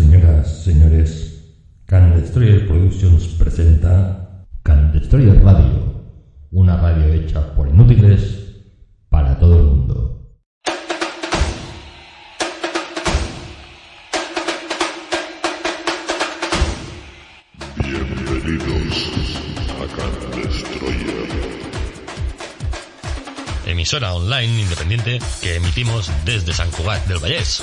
Señoras, señores, Can Destroyer Productions presenta Can Destroyer Radio, una radio hecha por inútiles para todo el mundo. Bienvenidos a Can Destroyer. Emisora online independiente que emitimos desde San Cugat del Vallés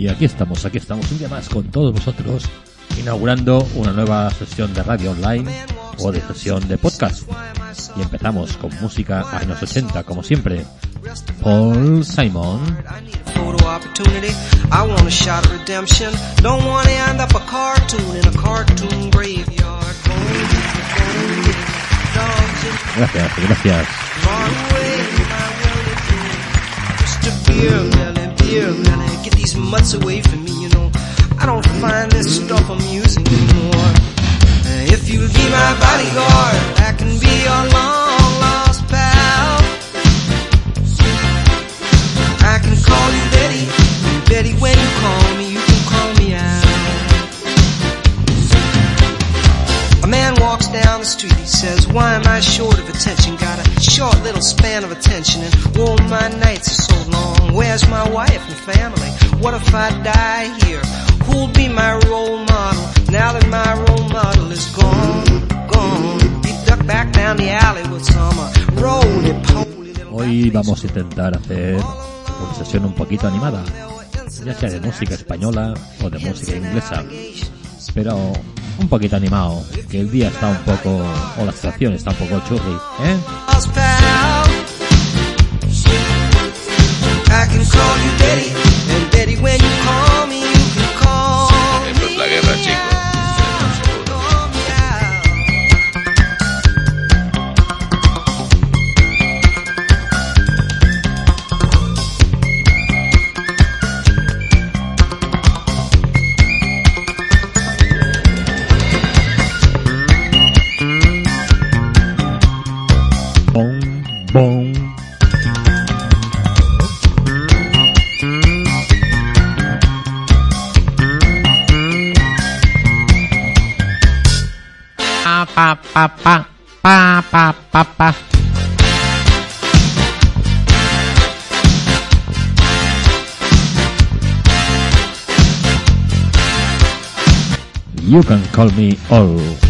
Y aquí estamos, aquí estamos un día más con todos vosotros, inaugurando una nueva sesión de radio online o de sesión de podcast. Y empezamos con música años 80, como siempre. Paul Simon. Gracias, gracias. dear, man, get these mutts away from me, you know. I don't find this stuff amusing anymore. If you'll be my bodyguard, I can be your long lost pal. I can call you Betty, Betty when you call me. down the street, he says, why am I short of attention? Got a short little span of attention and all my nights are so long. Where's my wife and family? What if I die here? Who'll be my role model now that my role model is gone, gone? He ducked back down the alley with some uh, roly poly Hoy vamos a intentar hacer una sesión un poquito animada, ya sea de música española o de música inglesa, pero un poquito animado, que el día está un poco, o la situación está un poco churri, ¿eh? pa pa pa pa pa pa. You can call me all.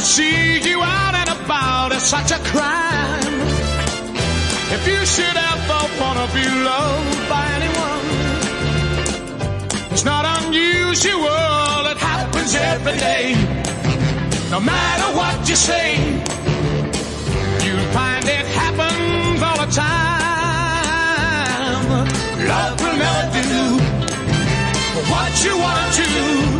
When see you out and about, it's such a crime. If you should ever wanna be loved by anyone, it's not unusual, it happens every day. No matter what you say, you'll find it happens all the time. Love will never do what you want to. Why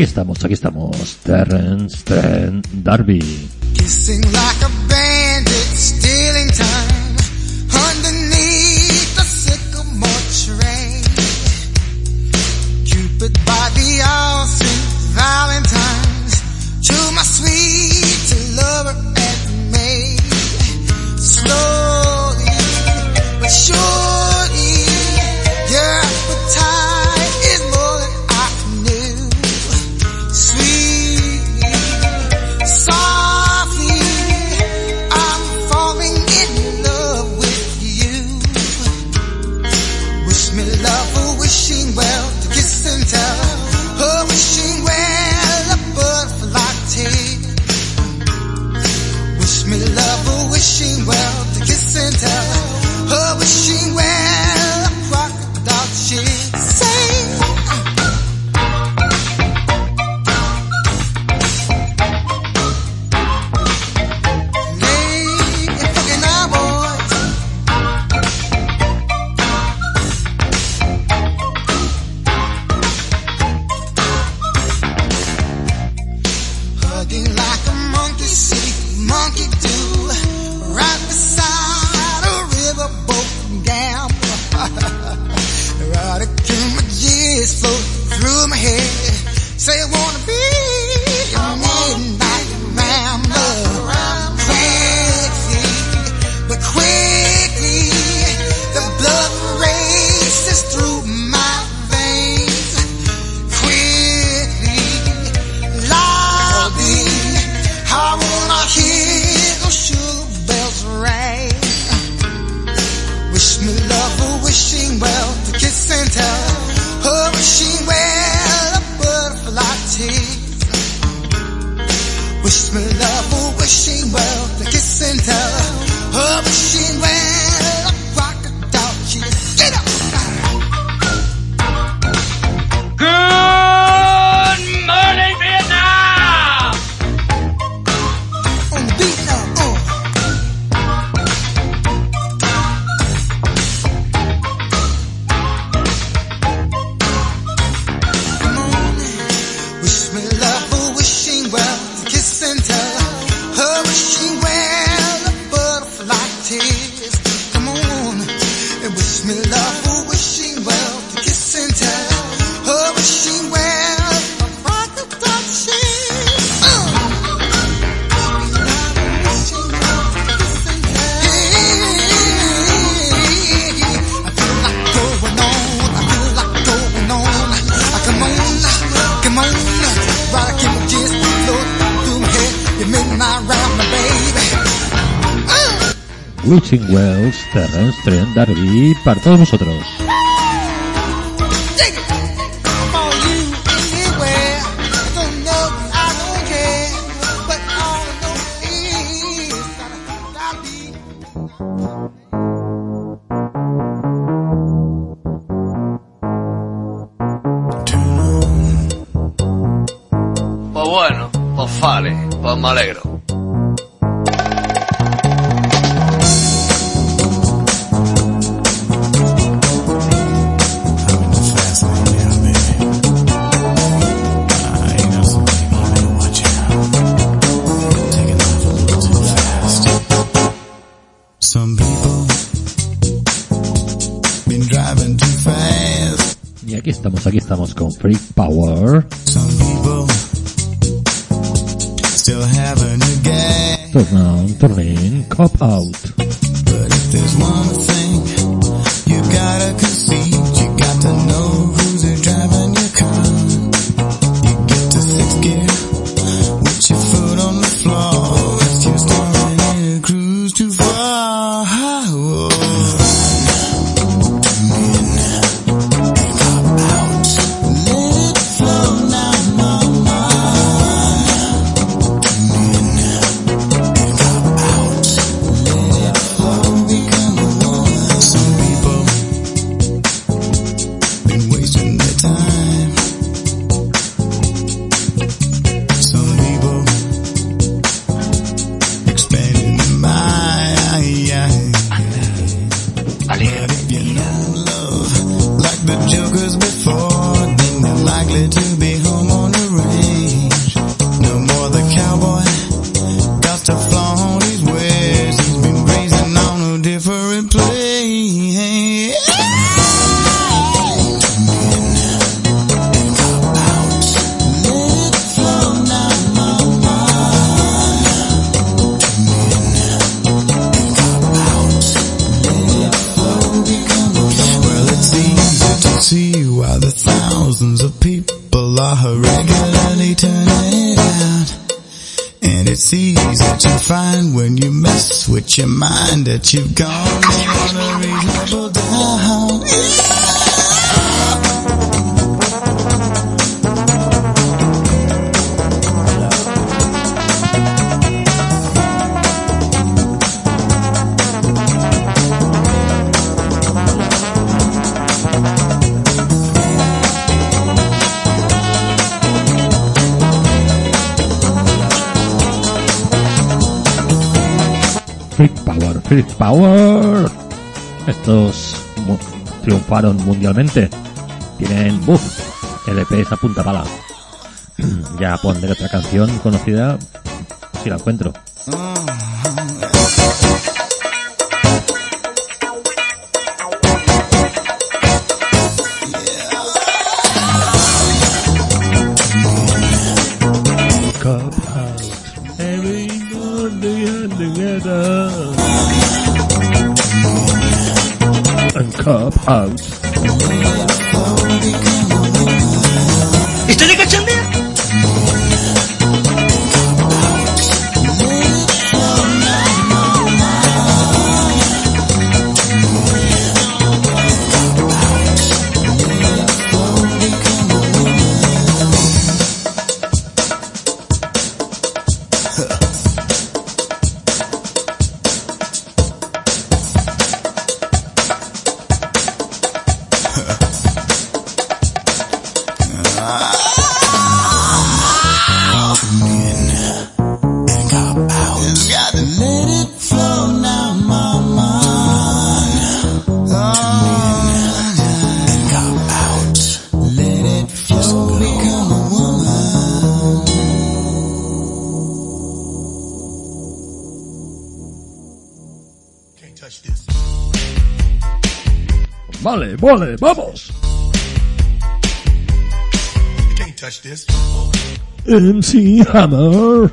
aquí estamos, aquí estamos, Terrence Trent D'Arby. terrestre ¿eh? en Darby para todos vosotros. Pop Out. that you've gone on. Fritz Power. Estos mu triunfaron mundialmente. Tienen buff. LP esa punta pala. ya pondré otra canción conocida si la encuentro. Ole, vamos. You can't touch this. MC Hammer.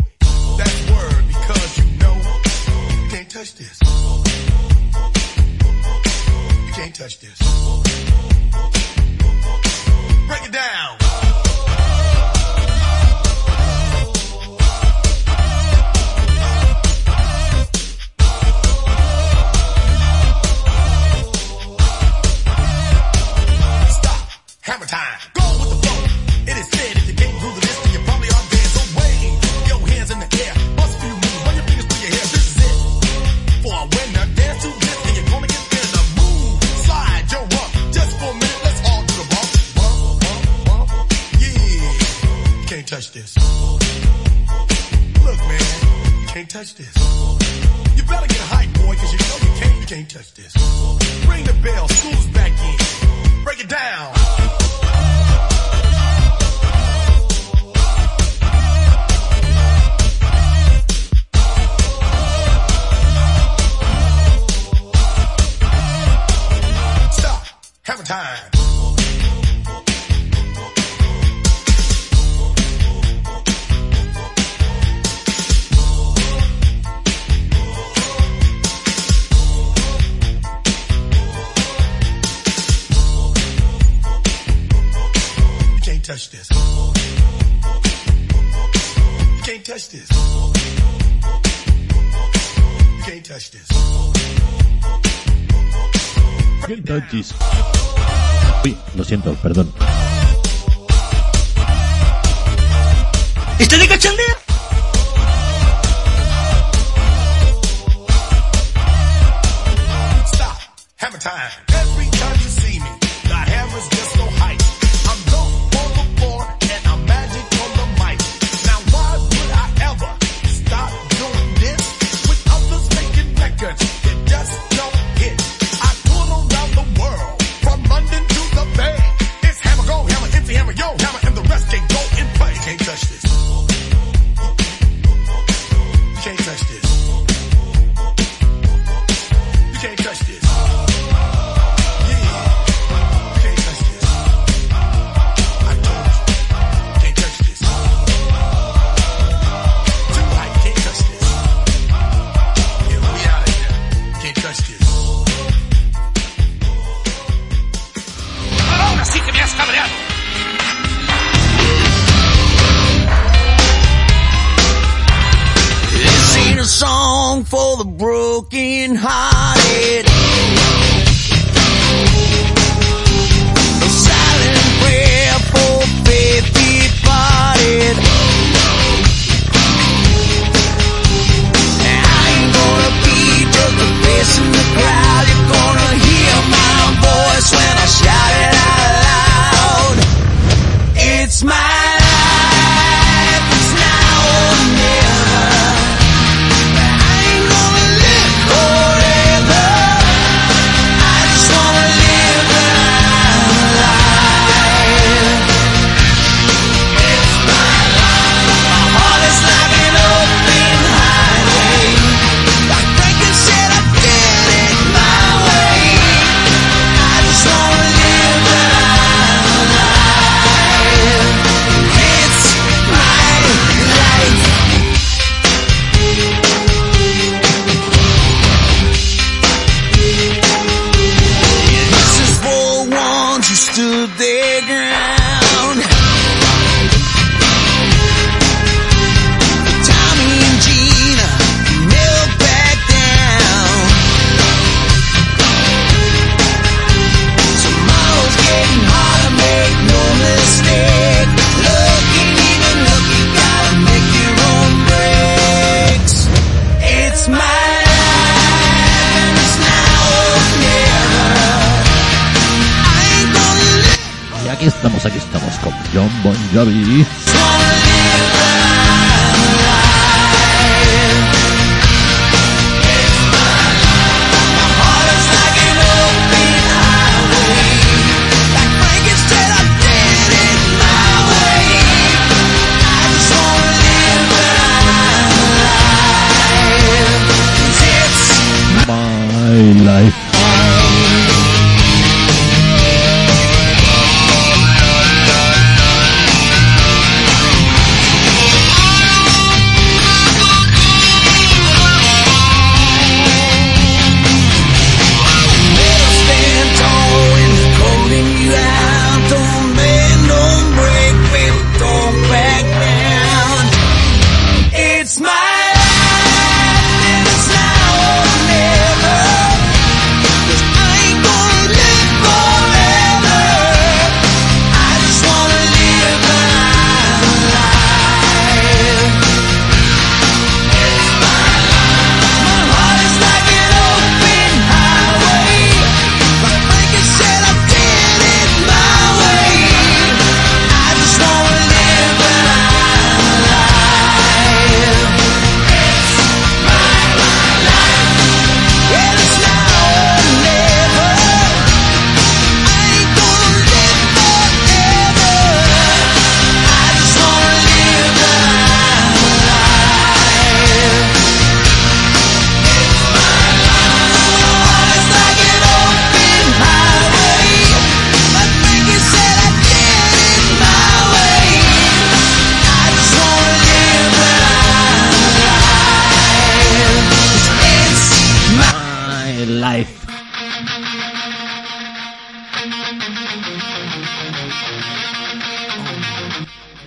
time. wwe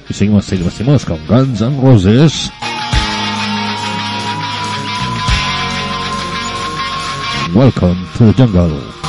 Y seguimos, seguimos, seguimos con Guns N' Roses. Welcome to the jungle.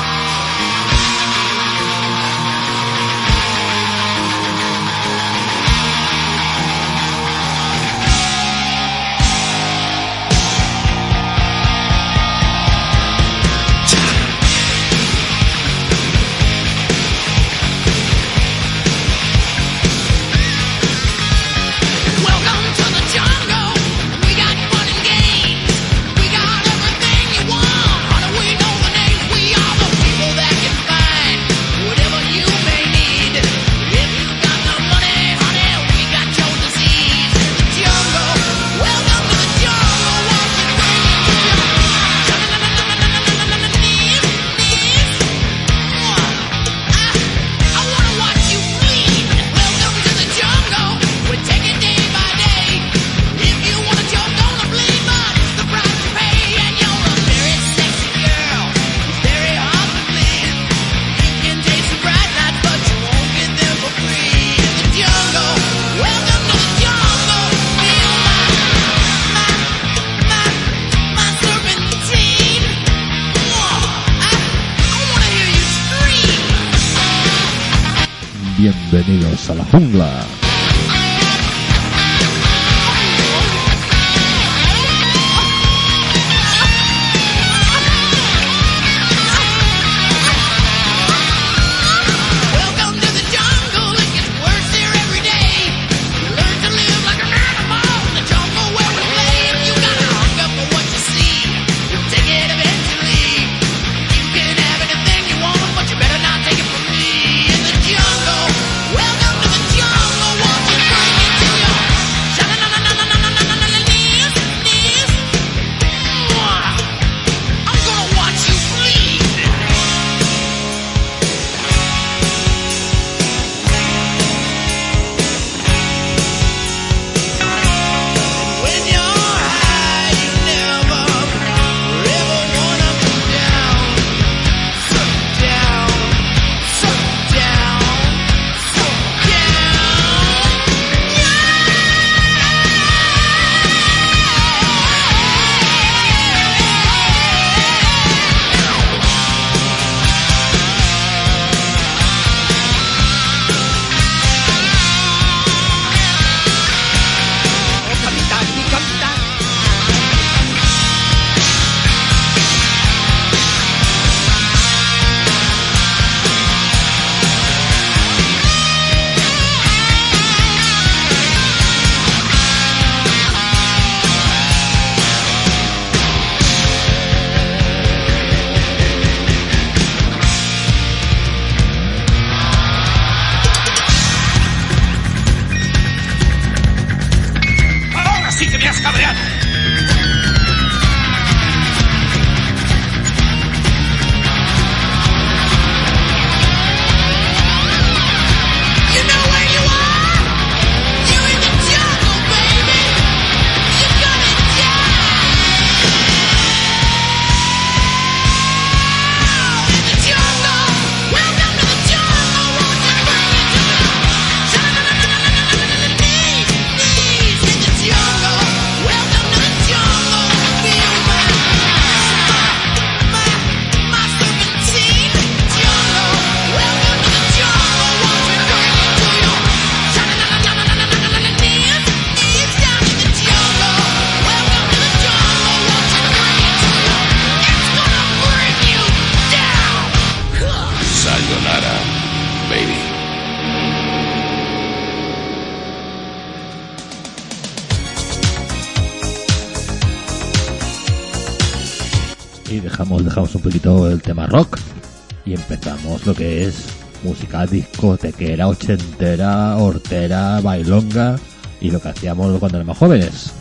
Discotequera, ochentera, hortera, bailonga y lo que hacíamos cuando éramos jóvenes.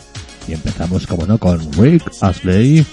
Y empezamos, como no, con Rick Astley.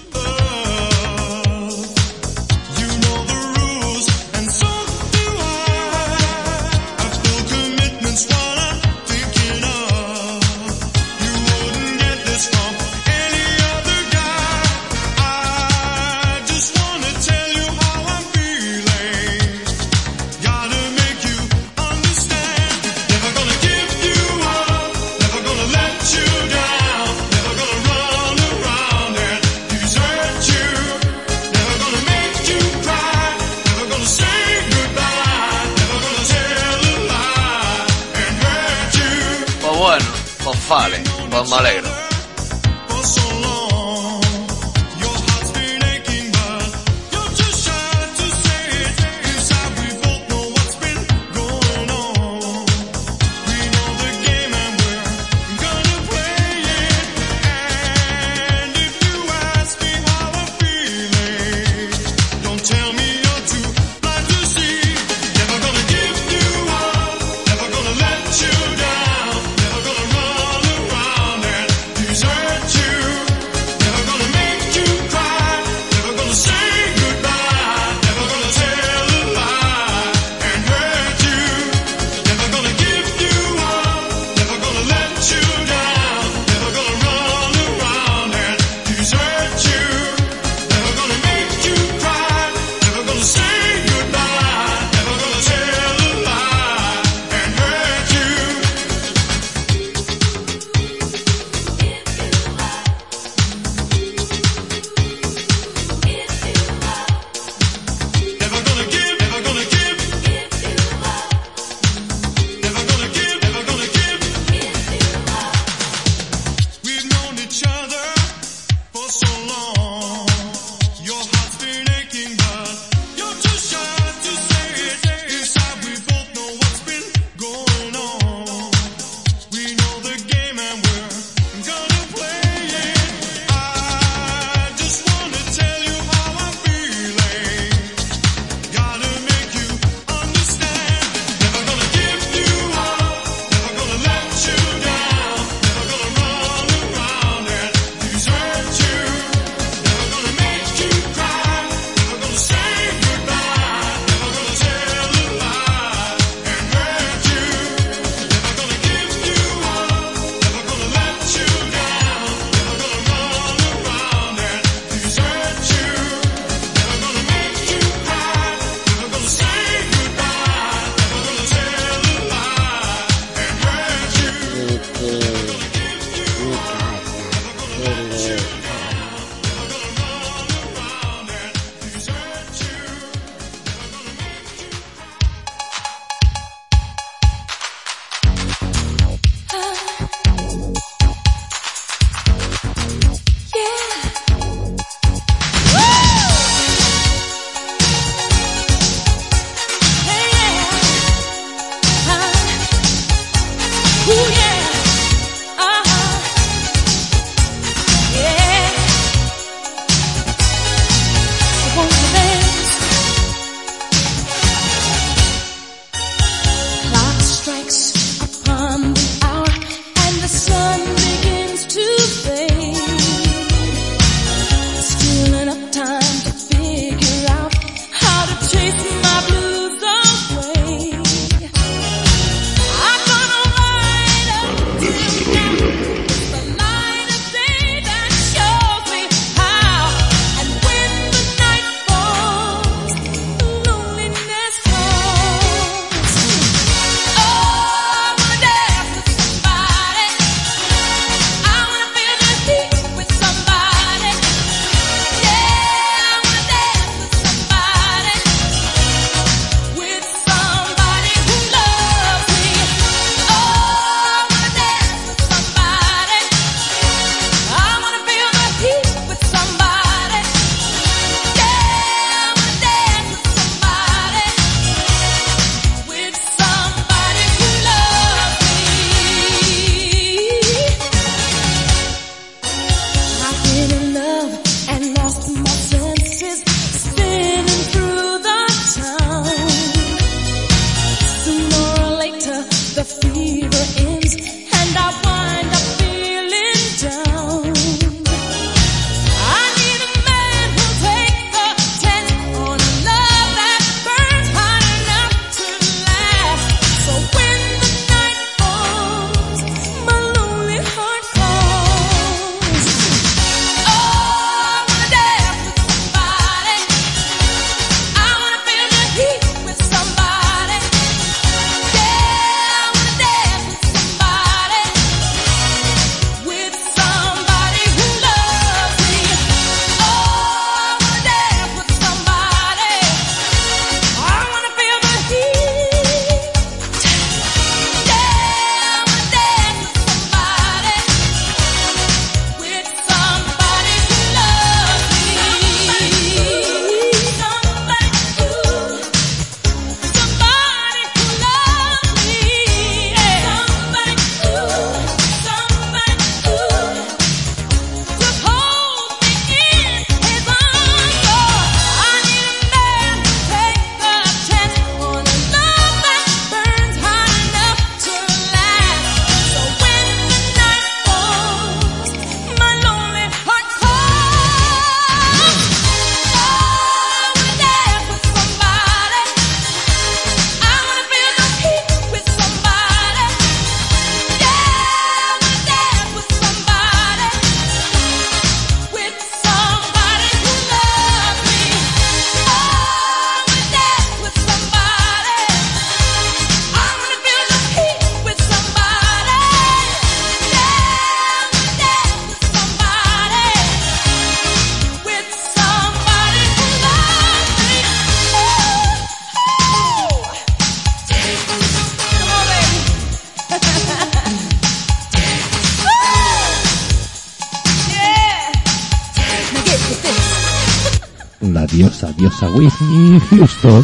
diosa, diosa Whitney Houston,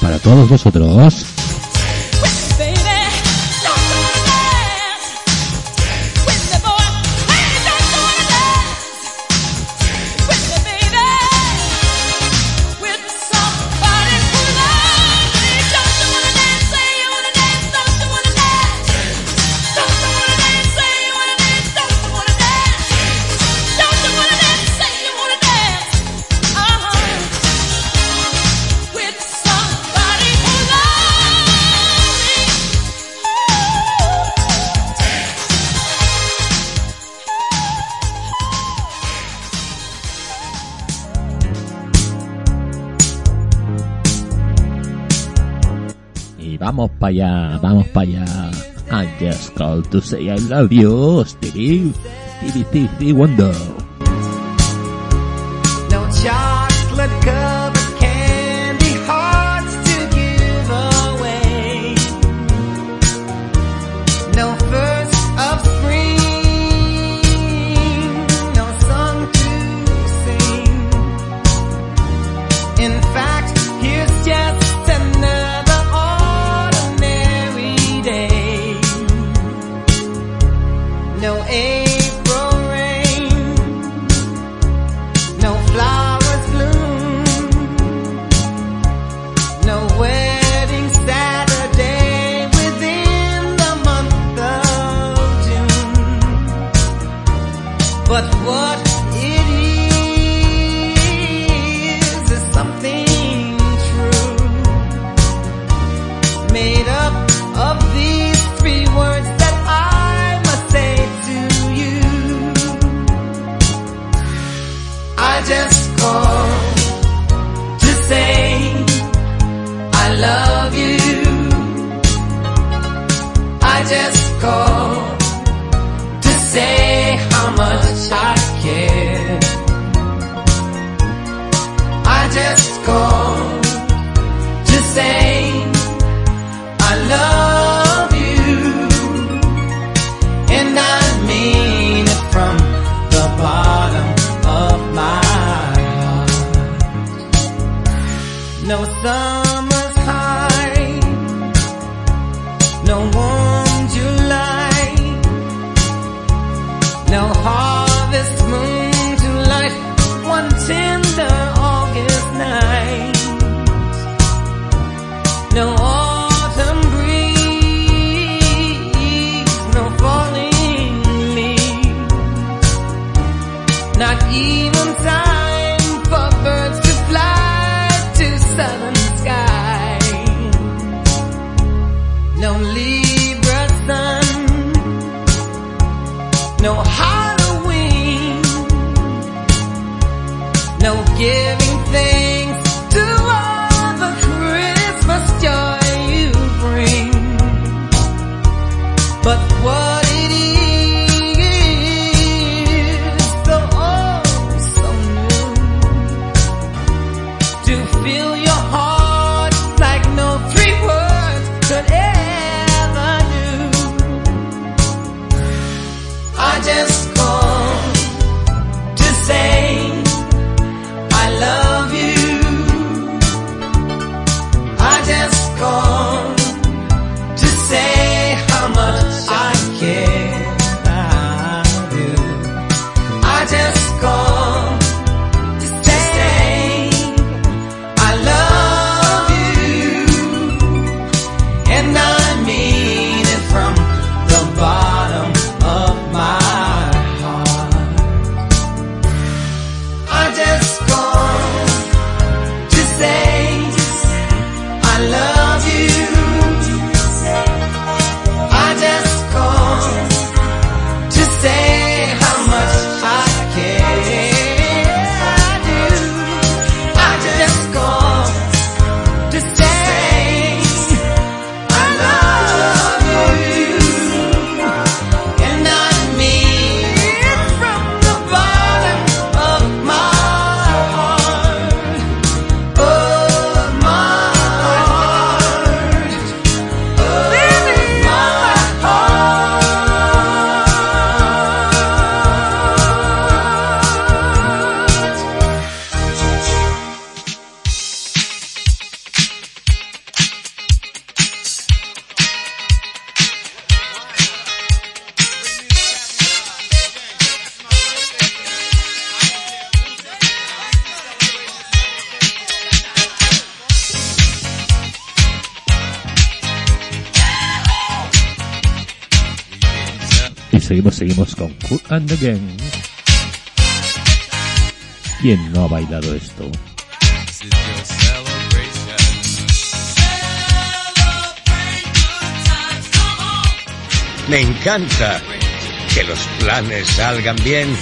para todos vosotros. allá, vamos para allá. I just called to say I love you, Stevie, Stevie, Stevie Wonder. No chocolate Just called to say how much I And the ¿Quién no ha bailado esto? Me encanta que los planes salgan bien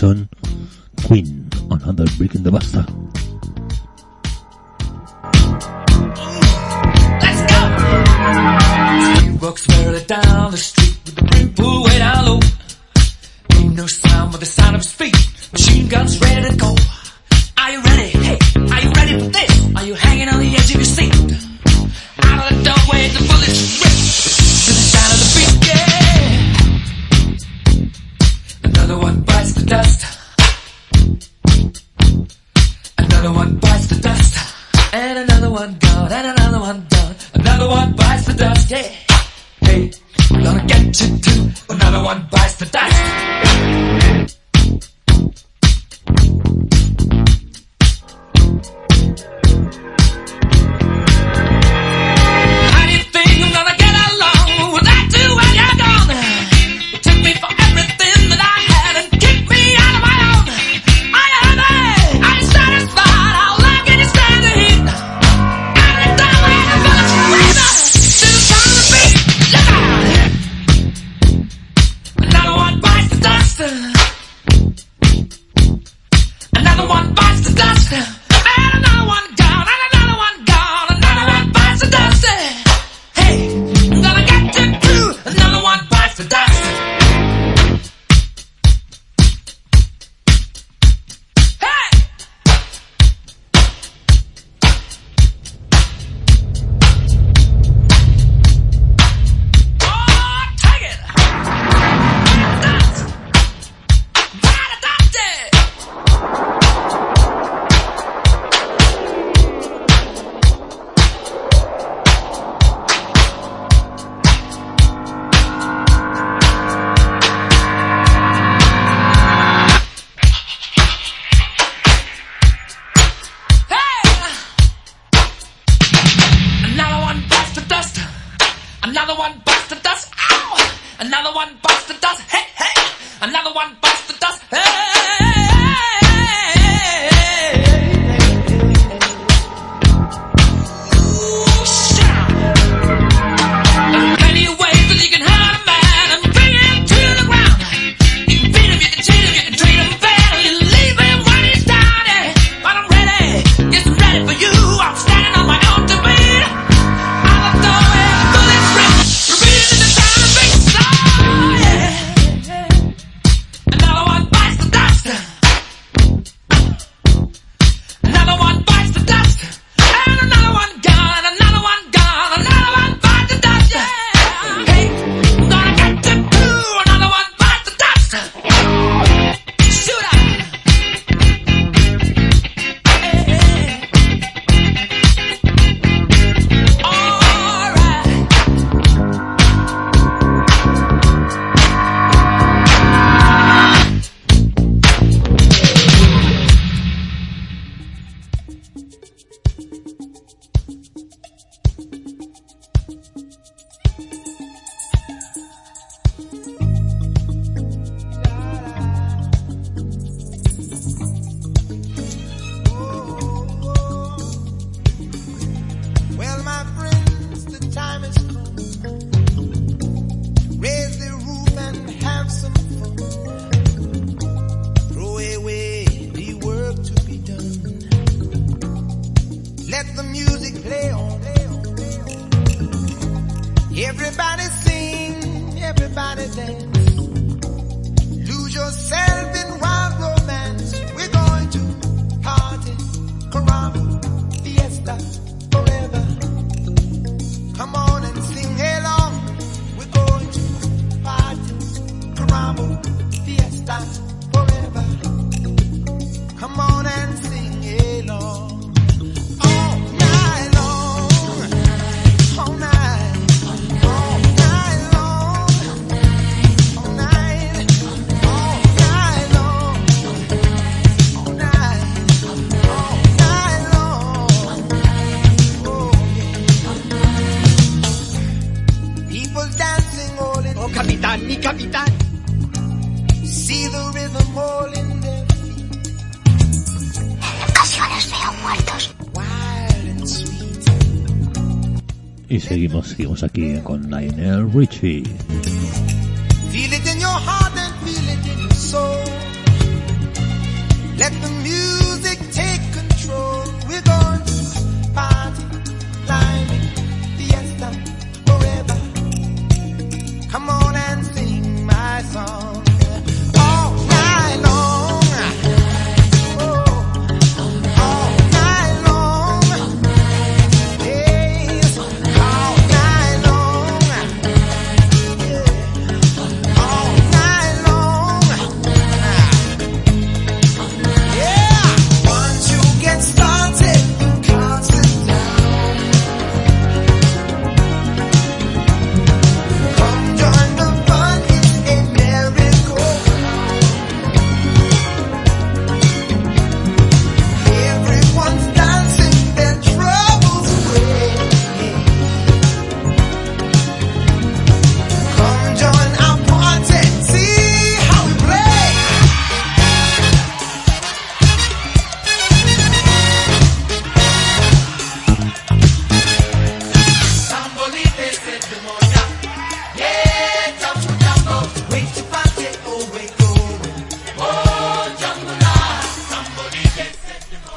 Jackson, Queen, another brick in the basta. Let's go! Two bucks barely down the street with the brim pool way down low. Ain't no sound but the sound of his feet. Machine guns ready to go. Are you ready? Hey, are you ready for this? Are you hanging on the edge of your seat? Out of the doorway, the bullets dust. Another one bites the dust. And another one gone, and another one done. Another one bites the dust, yeah. Hey, I'm gonna get you too. Another one bites the dust.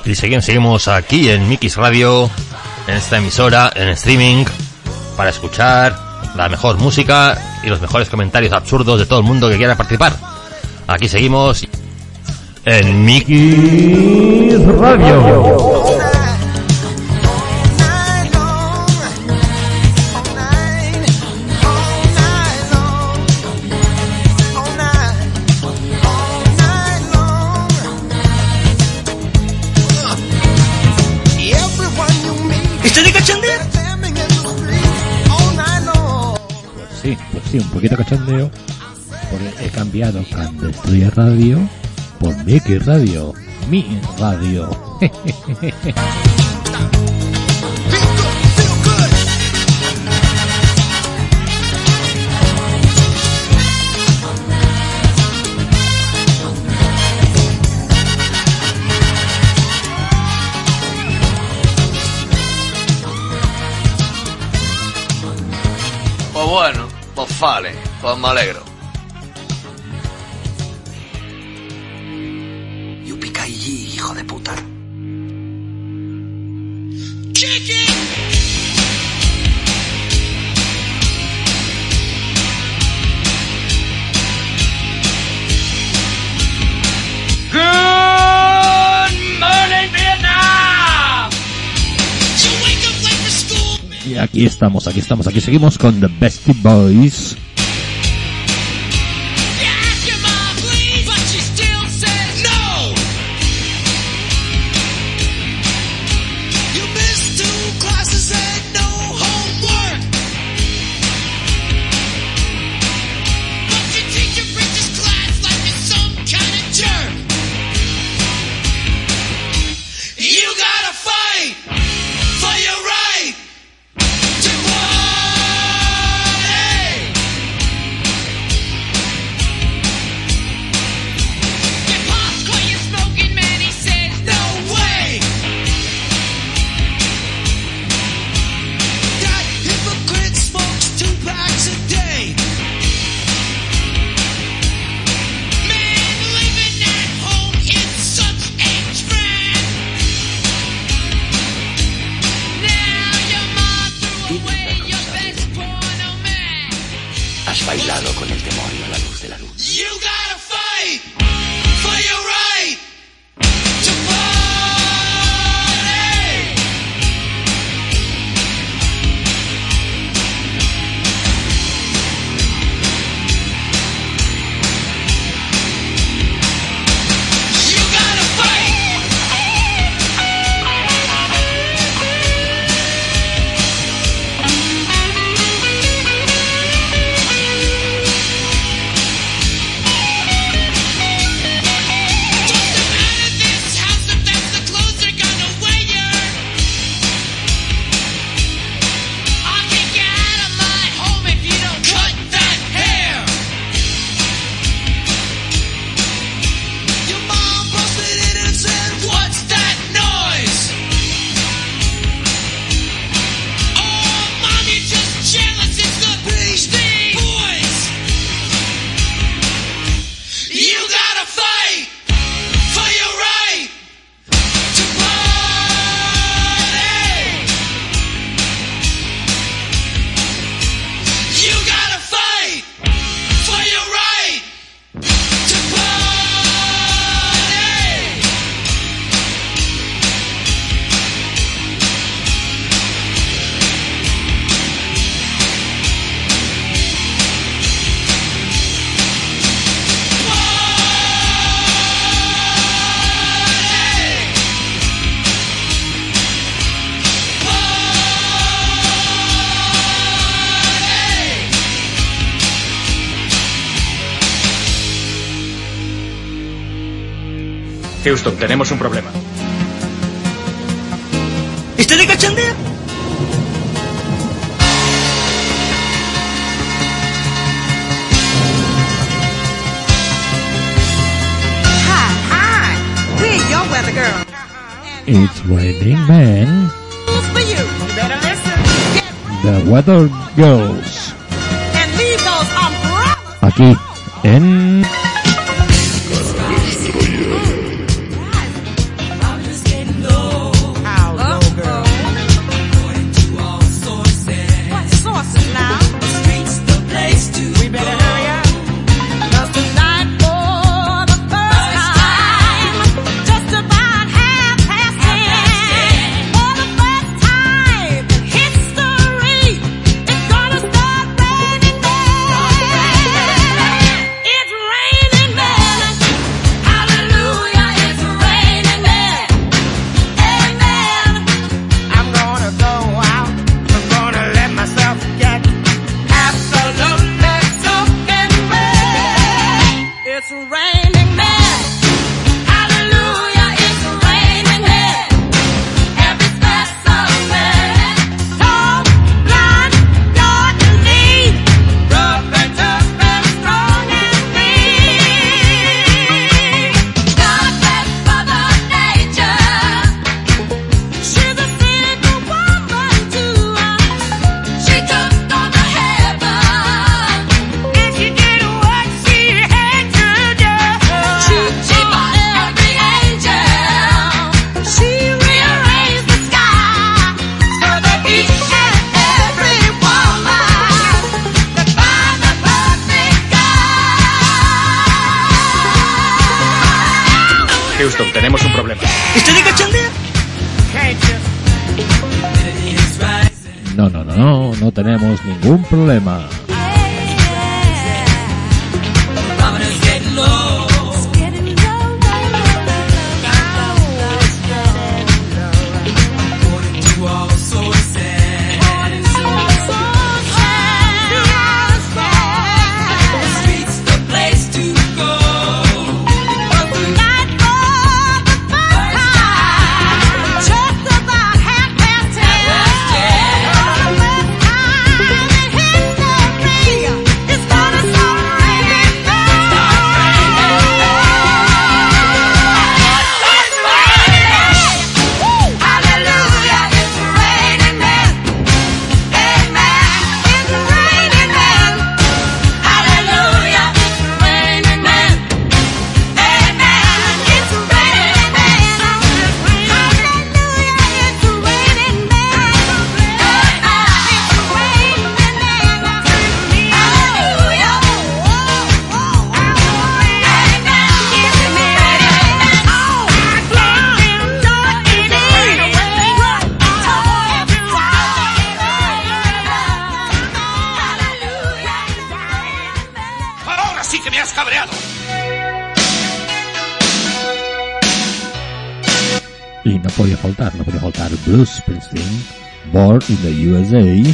Y seguimos, seguimos aquí en Mikis Radio, en esta emisora, en streaming, para escuchar la mejor música y los mejores comentarios absurdos de todo el mundo que quiera participar. Aquí seguimos en Mikis Radio. Cachondeo. He cambiado Can Destroyer Radio por Mickey Radio. Mi radio. vale, pues me alegro. Aquí estamos, aquí estamos, aquí seguimos con The Bestie Boys. Tenemos un problema. ¿Está de cachondeo? It's Raining Man. The Weather Girls. Um, Aquí en USA.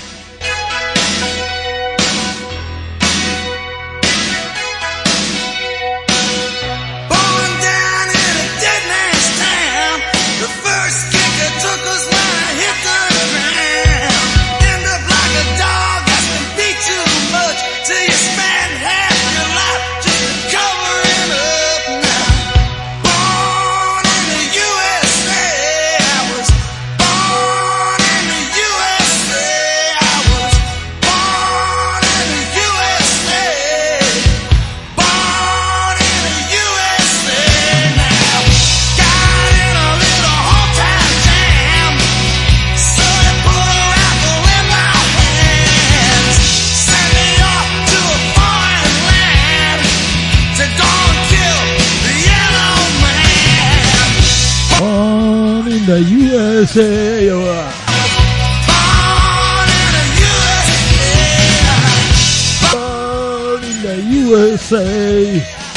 USA.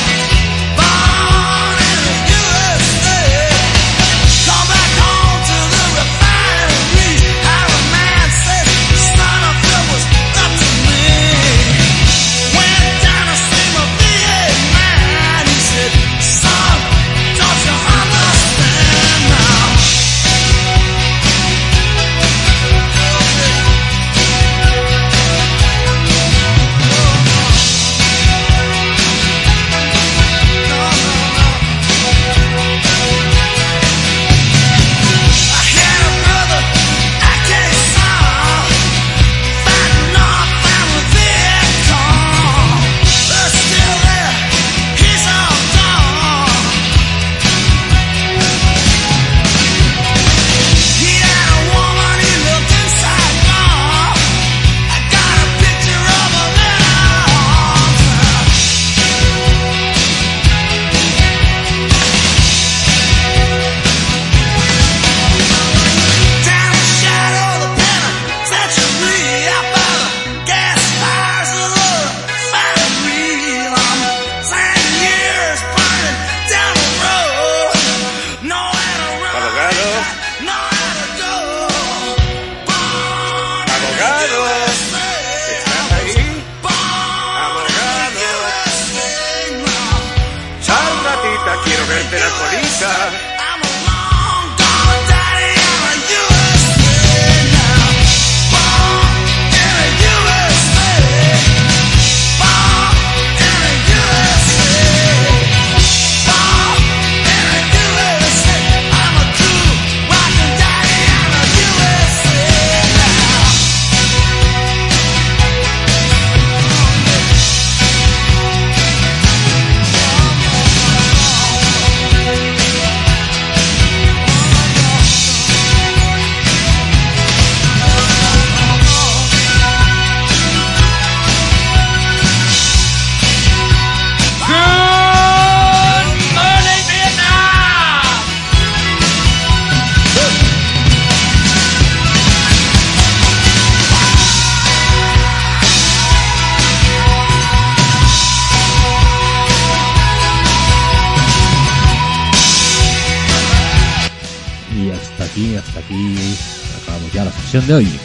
De hoy.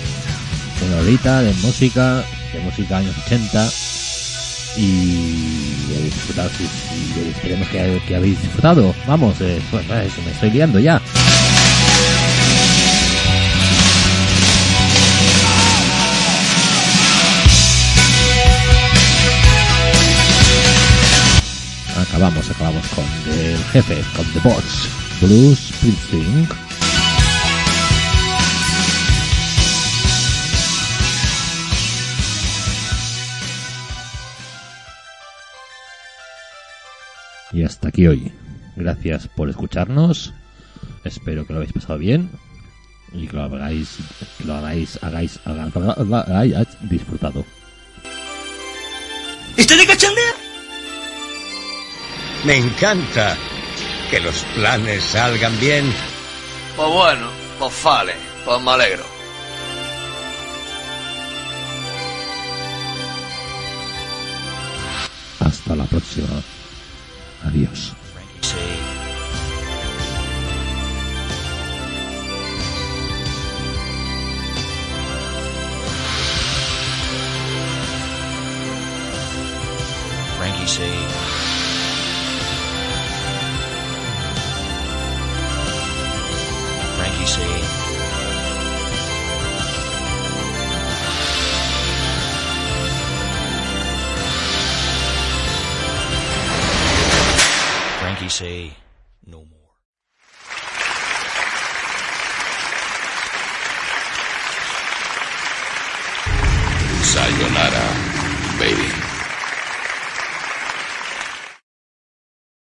Una horita de música, de música años 80 y he disfrutado, sí, sí, esperemos que, habéis disfrutado. Vamos, eh, pues eso, me estoy liando ya. Acabamos, acabamos con el jefe, con The Boss, Blues Springsteen. Y hasta aquí hoy. Gracias por escucharnos. Espero que lo habéis pasado bien y que lo hagáis, que lo hagáis, hagáis, hagáis, hagáis disfrutado. ¿Está de cachondeo? Me encanta que los planes salgan bien. Pues bueno, pues vale, pues me alegro. Hasta la próxima. Adiós. Frankie C. Frankie C. Frankie C. No more. Sayonara, baby.